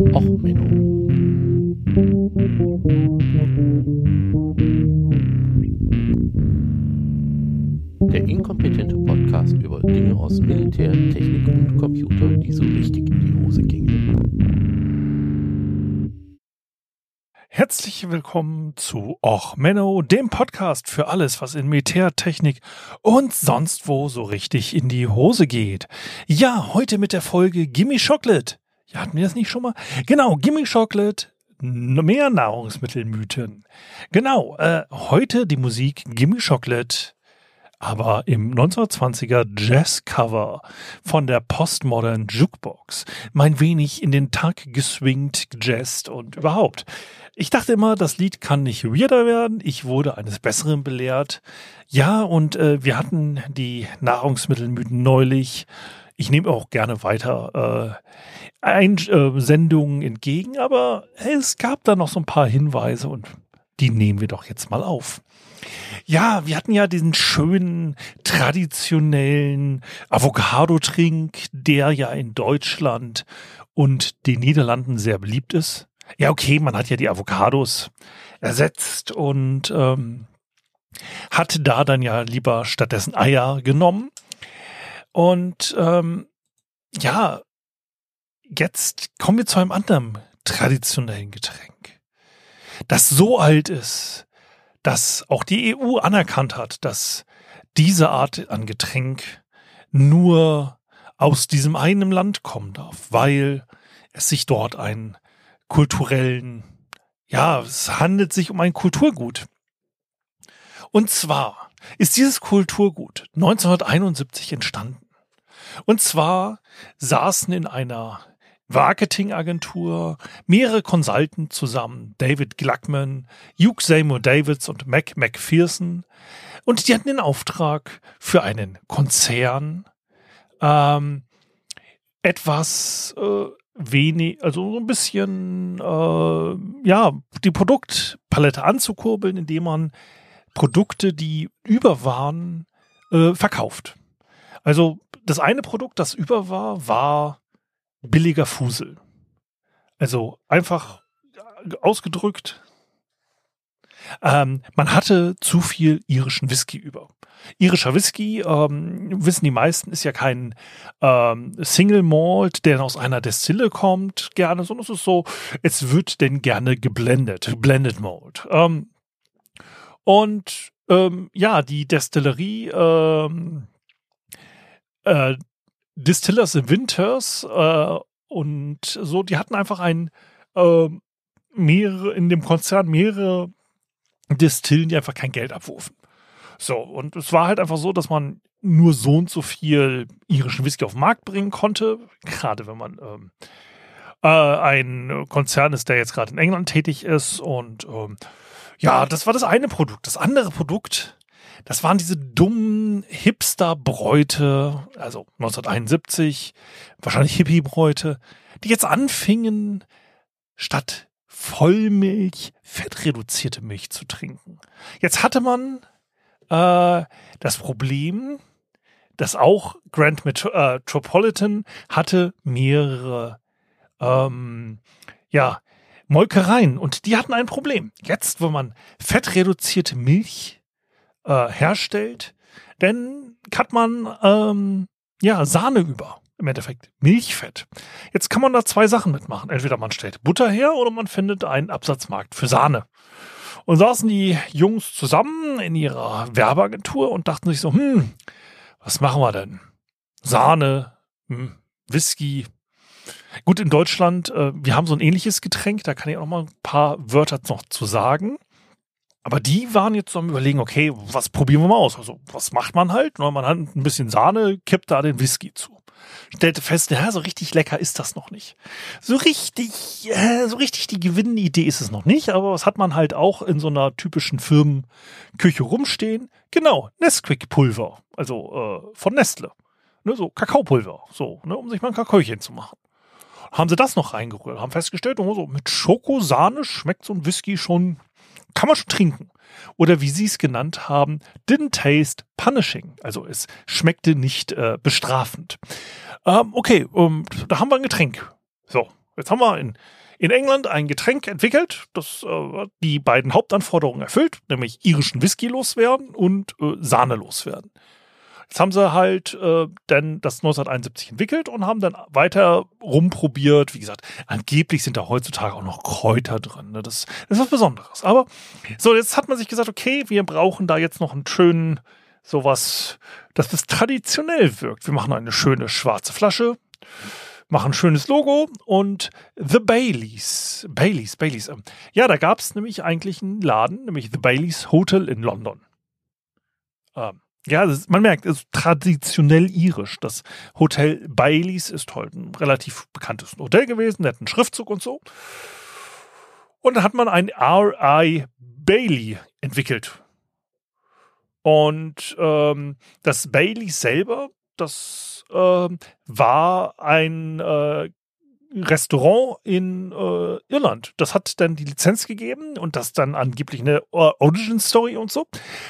Och, Menno. Der inkompetente Podcast über Dinge aus Militär, Technik und Computer, die so richtig in die Hose gingen. Herzlich willkommen zu Och Menno, dem Podcast für alles, was in Militärtechnik und sonst wo so richtig in die Hose geht. Ja, heute mit der Folge Gimme Chocolate. Ja, hatten wir das nicht schon mal? Genau, Gimme Chocolate, mehr Nahrungsmittelmythen. Genau, äh, heute die Musik Gimme Chocolate aber im 1920er Jazzcover von der Postmodern Jukebox. Mein wenig in den Tag geswingt, gejazzt und überhaupt. Ich dachte immer, das Lied kann nicht weirder werden. Ich wurde eines Besseren belehrt. Ja, und äh, wir hatten die Nahrungsmittelmythen neulich. Ich nehme auch gerne weiter äh, Einsendungen entgegen, aber es gab da noch so ein paar Hinweise und die nehmen wir doch jetzt mal auf. Ja, wir hatten ja diesen schönen, traditionellen Avocado-Trink, der ja in Deutschland und den Niederlanden sehr beliebt ist. Ja, okay, man hat ja die Avocados ersetzt und ähm, hat da dann ja lieber stattdessen Eier genommen. Und ähm, ja, jetzt kommen wir zu einem anderen traditionellen Getränk, das so alt ist, dass auch die EU anerkannt hat, dass diese Art an Getränk nur aus diesem einen Land kommen darf, weil es sich dort einen kulturellen, ja, es handelt sich um ein Kulturgut. Und zwar ist dieses Kulturgut 1971 entstanden. Und zwar saßen in einer Marketingagentur, mehrere Consultants zusammen, David Gluckman, Hugh Seymour Davids und Mac McPherson. Und die hatten den Auftrag für einen Konzern ähm, etwas äh, wenig, also so ein bisschen, äh, ja, die Produktpalette anzukurbeln, indem man Produkte, die über waren, äh, verkauft. Also das eine Produkt, das über war, war billiger Fusel. Also einfach ausgedrückt, ähm, man hatte zu viel irischen Whisky über. Irischer Whisky, ähm, wissen die meisten, ist ja kein ähm, Single Malt, der aus einer Destille kommt, gerne, sondern es ist so, es wird denn gerne geblendet, Blended Malt. Ähm, und ähm, ja, die Destillerie ähm, äh, Distillers in Winters äh, und so, die hatten einfach ein äh, mehrere, in dem Konzern mehrere Distillen, die einfach kein Geld abwurfen. So, und es war halt einfach so, dass man nur so und so viel irischen Whisky auf den Markt bringen konnte, gerade wenn man ähm, äh, ein Konzern ist, der jetzt gerade in England tätig ist. Und ähm, ja, das war das eine Produkt. Das andere Produkt das waren diese dummen Hipster-Bräute, also 1971, wahrscheinlich Hippie-Bräute, die jetzt anfingen, statt Vollmilch fettreduzierte Milch zu trinken. Jetzt hatte man äh, das Problem, dass auch Grand Metropolitan hatte mehrere ähm, ja, Molkereien und die hatten ein Problem. Jetzt, wo man fettreduzierte Milch äh, herstellt, dann hat man ähm, ja Sahne über. Im Endeffekt Milchfett. Jetzt kann man da zwei Sachen mitmachen. Entweder man stellt Butter her oder man findet einen Absatzmarkt für Sahne. Und saßen die Jungs zusammen in ihrer Werbeagentur und dachten sich so, hm, was machen wir denn? Sahne, hm, Whisky. Gut, in Deutschland, äh, wir haben so ein ähnliches Getränk, da kann ich auch mal ein paar Wörter noch zu sagen. Aber die waren jetzt so am überlegen, okay, was probieren wir mal aus? Also, was macht man halt? Man hat ein bisschen Sahne, kippt da den Whisky zu. Stellte fest, ja, so richtig lecker ist das noch nicht. So richtig, äh, so richtig die Gewinnidee ist es noch nicht, aber was hat man halt auch in so einer typischen Firmenküche rumstehen? Genau, Nesquik-Pulver, also äh, von Nestle. Ne, so Kakaopulver, so, ne, um sich mal ein Kakaochen zu machen. Haben sie das noch reingerührt, haben festgestellt, oh, so mit Schokosahne schmeckt so ein Whisky schon kann man schon trinken. Oder wie sie es genannt haben, didn't taste punishing. Also es schmeckte nicht äh, bestrafend. Ähm, okay, um, da haben wir ein Getränk. So, jetzt haben wir in, in England ein Getränk entwickelt, das äh, die beiden Hauptanforderungen erfüllt, nämlich irischen Whisky loswerden und äh, Sahne loswerden. Jetzt haben sie halt äh, dann das 1971 entwickelt und haben dann weiter rumprobiert. Wie gesagt, angeblich sind da heutzutage auch noch Kräuter drin. Ne? Das, das ist was Besonderes. Aber so, jetzt hat man sich gesagt, okay, wir brauchen da jetzt noch einen schönen, sowas, dass das traditionell wirkt. Wir machen eine schöne schwarze Flasche, machen ein schönes Logo und The Baileys. Baileys, Baileys. Ähm, ja, da gab es nämlich eigentlich einen Laden, nämlich The Baileys Hotel in London. Ähm, ja, ist, man merkt, es ist traditionell irisch. Das Hotel Baileys ist halt ein relativ bekanntes Hotel gewesen, einen Schriftzug und so. Und dann hat man ein R.I. Bailey entwickelt. Und ähm, das Bailey selber, das ähm, war ein äh, Restaurant in äh, Irland. Das hat dann die Lizenz gegeben und das dann angeblich eine Origin Story und so.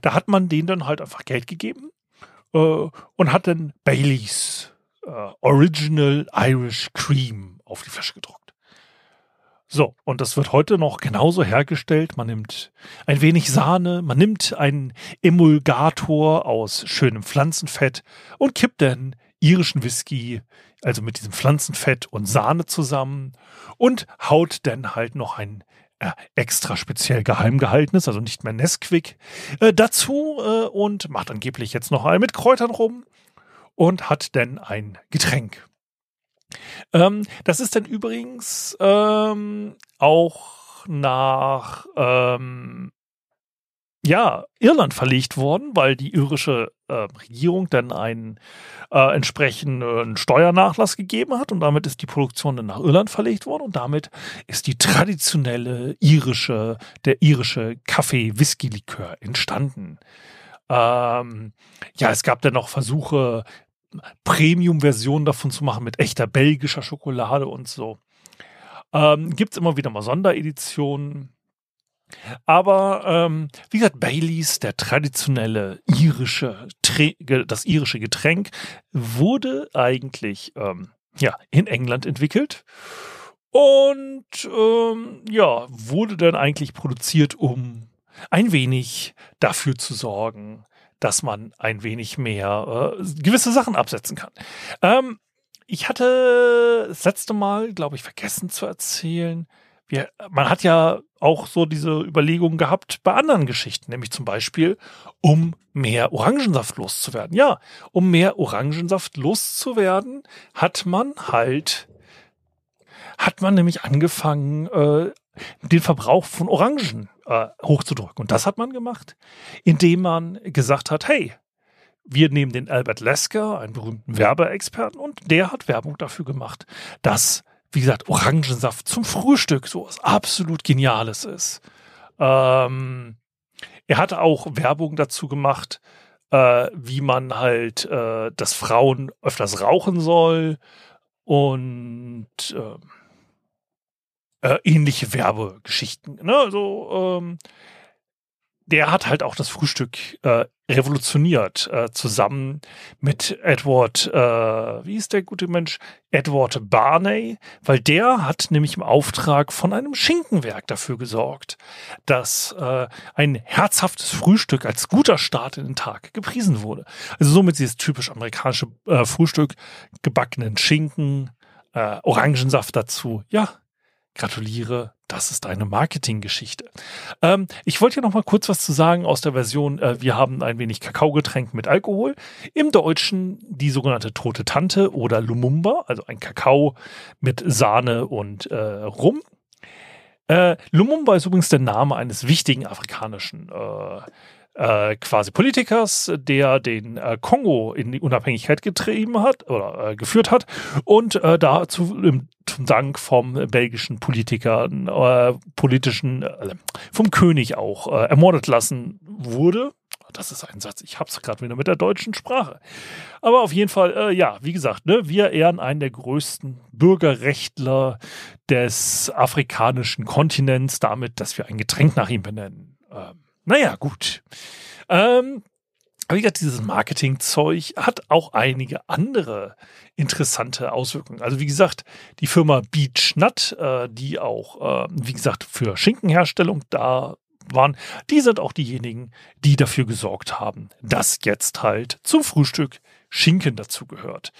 Da hat man denen dann halt einfach Geld gegeben äh, und hat dann Baileys äh, Original Irish Cream auf die Flasche gedruckt. So, und das wird heute noch genauso hergestellt. Man nimmt ein wenig Sahne, man nimmt einen Emulgator aus schönem Pflanzenfett und kippt dann irischen Whisky, also mit diesem Pflanzenfett und Sahne zusammen und haut dann halt noch ein äh, extra speziell geheim gehaltenes, also nicht mehr Nesquik, äh, dazu äh, und macht angeblich jetzt noch ein mit Kräutern rum und hat dann ein Getränk. Ähm, das ist dann übrigens ähm, auch nach ähm, ja, Irland verlegt worden, weil die irische äh, Regierung dann einen äh, entsprechenden Steuernachlass gegeben hat und damit ist die Produktion dann nach Irland verlegt worden und damit ist die traditionelle irische, der irische Kaffee-Whisky-Likör entstanden. Ähm, ja, es gab dann noch Versuche, Premium-Versionen davon zu machen mit echter belgischer Schokolade und so. Ähm, Gibt es immer wieder mal Sondereditionen. Aber ähm, wie gesagt, Baileys, der traditionelle irische, das irische Getränk, wurde eigentlich ähm, ja, in England entwickelt und ähm, ja, wurde dann eigentlich produziert, um ein wenig dafür zu sorgen, dass man ein wenig mehr äh, gewisse Sachen absetzen kann. Ähm, ich hatte das letzte Mal, glaube ich, vergessen zu erzählen, wir, man hat ja auch so diese Überlegungen gehabt bei anderen Geschichten, nämlich zum Beispiel, um mehr Orangensaft loszuwerden. Ja, um mehr Orangensaft loszuwerden, hat man halt, hat man nämlich angefangen, äh, den Verbrauch von Orangen äh, hochzudrücken. Und das hat man gemacht, indem man gesagt hat, hey, wir nehmen den Albert Lesker, einen berühmten Werbeexperten, und der hat Werbung dafür gemacht, dass wie gesagt, Orangensaft zum Frühstück, so was absolut Geniales ist. Ähm, er hatte auch Werbung dazu gemacht, äh, wie man halt, äh, dass Frauen öfters rauchen soll und äh, äh ähnliche Werbegeschichten. Ne? Also, ähm, der hat halt auch das Frühstück äh, revolutioniert, äh, zusammen mit Edward, äh, wie ist der gute Mensch? Edward Barney, weil der hat nämlich im Auftrag von einem Schinkenwerk dafür gesorgt, dass äh, ein herzhaftes Frühstück als guter Start in den Tag gepriesen wurde. Also somit dieses typisch amerikanische äh, Frühstück, gebackenen Schinken, äh, Orangensaft dazu. Ja, gratuliere, das ist eine Marketinggeschichte. Ähm, ich wollte hier noch mal kurz was zu sagen aus der Version, äh, wir haben ein wenig Kakaogetränk mit Alkohol. Im Deutschen die sogenannte Tote Tante oder Lumumba, also ein Kakao mit Sahne und äh, Rum. Äh, Lumumba ist übrigens der Name eines wichtigen afrikanischen äh, äh, quasi Politikers, der den äh, Kongo in die Unabhängigkeit getrieben hat oder äh, geführt hat und äh, dazu im, zum Dank vom belgischen Politiker, äh, politischen, vom König auch ermordet lassen wurde. Das ist ein Satz, ich hab's gerade wieder mit der deutschen Sprache. Aber auf jeden Fall, ja, wie gesagt, ne, wir ehren einen der größten Bürgerrechtler des afrikanischen Kontinents damit, dass wir ein Getränk nach ihm benennen. Ähm, naja, gut. Ähm, Aber wie gesagt, dieses Marketingzeug hat auch einige andere interessante Auswirkungen. Also wie gesagt, die Firma Beach Nut, äh, die auch, äh, wie gesagt, für Schinkenherstellung da waren, die sind auch diejenigen, die dafür gesorgt haben, dass jetzt halt zum Frühstück Schinken dazu gehört.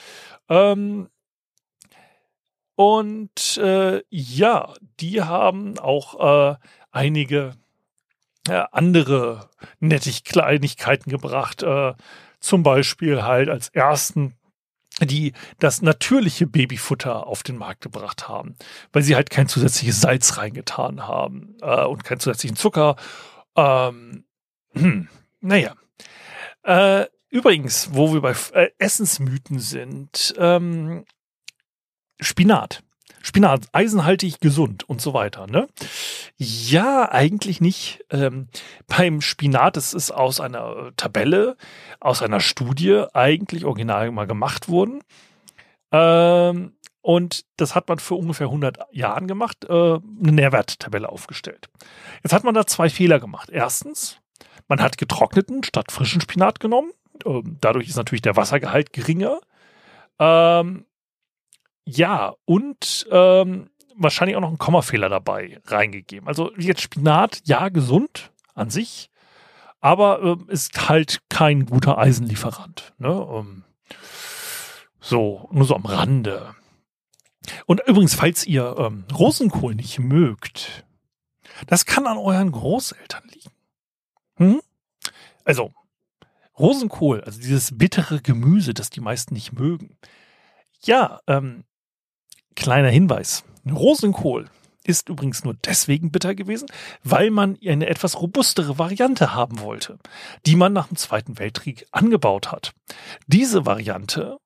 Ähm, und äh, ja, die haben auch äh, einige äh, andere nettig Kleinigkeiten gebracht. Äh, zum Beispiel halt als ersten die das natürliche Babyfutter auf den Markt gebracht haben, weil sie halt kein zusätzliches Salz reingetan haben äh, und keinen zusätzlichen Zucker. Ähm, hm, naja. Äh, übrigens, wo wir bei äh, Essensmythen sind, ähm, Spinat. Spinat, eisenhaltig, gesund und so weiter. Ne? Ja, eigentlich nicht. Ähm, beim Spinat, das ist aus einer Tabelle, aus einer Studie eigentlich original mal gemacht worden. Ähm, und das hat man für ungefähr 100 Jahren gemacht, äh, eine Nährwerttabelle aufgestellt. Jetzt hat man da zwei Fehler gemacht. Erstens, man hat getrockneten statt frischen Spinat genommen. Ähm, dadurch ist natürlich der Wassergehalt geringer. Ähm, ja, und ähm, wahrscheinlich auch noch einen Kommafehler dabei reingegeben. Also jetzt Spinat, ja, gesund an sich, aber äh, ist halt kein guter Eisenlieferant. Ne? Ähm, so, nur so am Rande. Und übrigens, falls ihr ähm, Rosenkohl nicht mögt, das kann an euren Großeltern liegen. Hm? Also, Rosenkohl, also dieses bittere Gemüse, das die meisten nicht mögen. Ja, ähm, Kleiner Hinweis. Rosenkohl ist übrigens nur deswegen bitter gewesen, weil man eine etwas robustere Variante haben wollte, die man nach dem Zweiten Weltkrieg angebaut hat. Diese Variante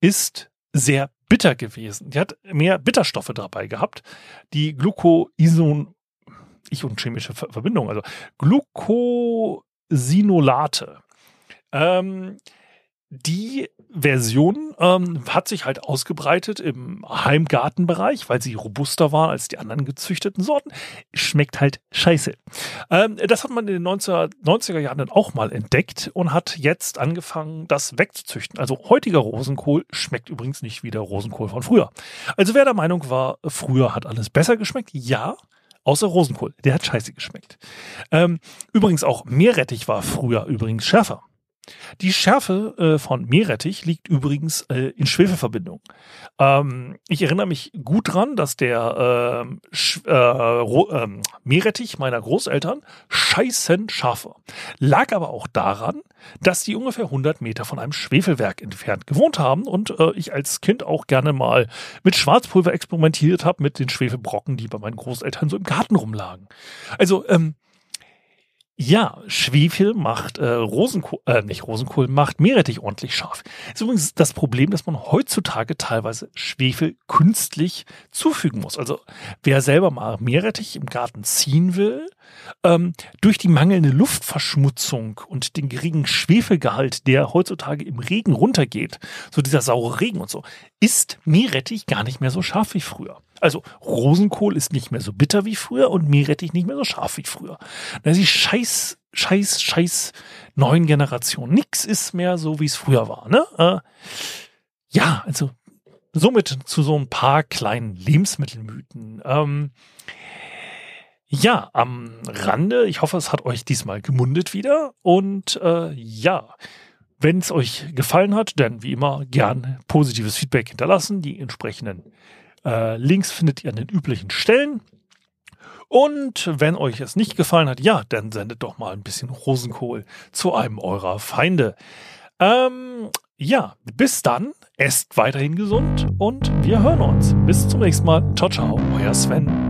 ist sehr bitter gewesen. Die hat mehr Bitterstoffe dabei gehabt, die Glucoison, ich und chemische Verbindung, also Glucosinolate. Ähm, die Version ähm, hat sich halt ausgebreitet im Heimgartenbereich, weil sie robuster war als die anderen gezüchteten Sorten. Schmeckt halt scheiße. Ähm, das hat man in den 1990er Jahren dann auch mal entdeckt und hat jetzt angefangen, das wegzuzüchten. Also heutiger Rosenkohl schmeckt übrigens nicht wie der Rosenkohl von früher. Also wer der Meinung war, früher hat alles besser geschmeckt, ja, Außer Rosenkohl. Der hat scheiße geschmeckt. Ähm, übrigens auch Meerrettich war früher übrigens schärfer. Die Schärfe äh, von Meerrettich liegt übrigens äh, in Schwefelverbindung. Ähm, ich erinnere mich gut dran, dass der ähm, äh, Meerrettich meiner Großeltern scheißen scharf war. Lag aber auch daran, dass die ungefähr 100 Meter von einem Schwefelwerk entfernt gewohnt haben und äh, ich als Kind auch gerne mal mit Schwarzpulver experimentiert habe mit den Schwefelbrocken, die bei meinen Großeltern so im Garten rumlagen. Also ähm, ja, Schwefel macht äh, Rosenkohl, äh, nicht Rosenkohl, macht Meerrettich ordentlich scharf. Ist übrigens das Problem, dass man heutzutage teilweise Schwefel künstlich zufügen muss. Also wer selber mal Meerrettich im Garten ziehen will, ähm, durch die mangelnde Luftverschmutzung und den geringen Schwefelgehalt, der heutzutage im Regen runtergeht, so dieser saure Regen und so, ist Meerrettich gar nicht mehr so scharf wie früher. Also Rosenkohl ist nicht mehr so bitter wie früher und Meerrettich nicht mehr so scharf wie früher. Das ist scheiß, scheiß, scheiß neuen Generation. Nix ist mehr so, wie es früher war. Ne? Äh, ja, also somit zu so ein paar kleinen Lebensmittelmythen. Ähm, ja, am Rande, ich hoffe, es hat euch diesmal gemundet wieder. Und äh, ja, wenn es euch gefallen hat, dann wie immer gern positives Feedback hinterlassen. Die entsprechenden äh, Links findet ihr an den üblichen Stellen. Und wenn euch es nicht gefallen hat, ja, dann sendet doch mal ein bisschen Rosenkohl zu einem eurer Feinde. Ähm, ja, bis dann, esst weiterhin gesund und wir hören uns. Bis zum nächsten Mal. Ciao, ciao, euer Sven.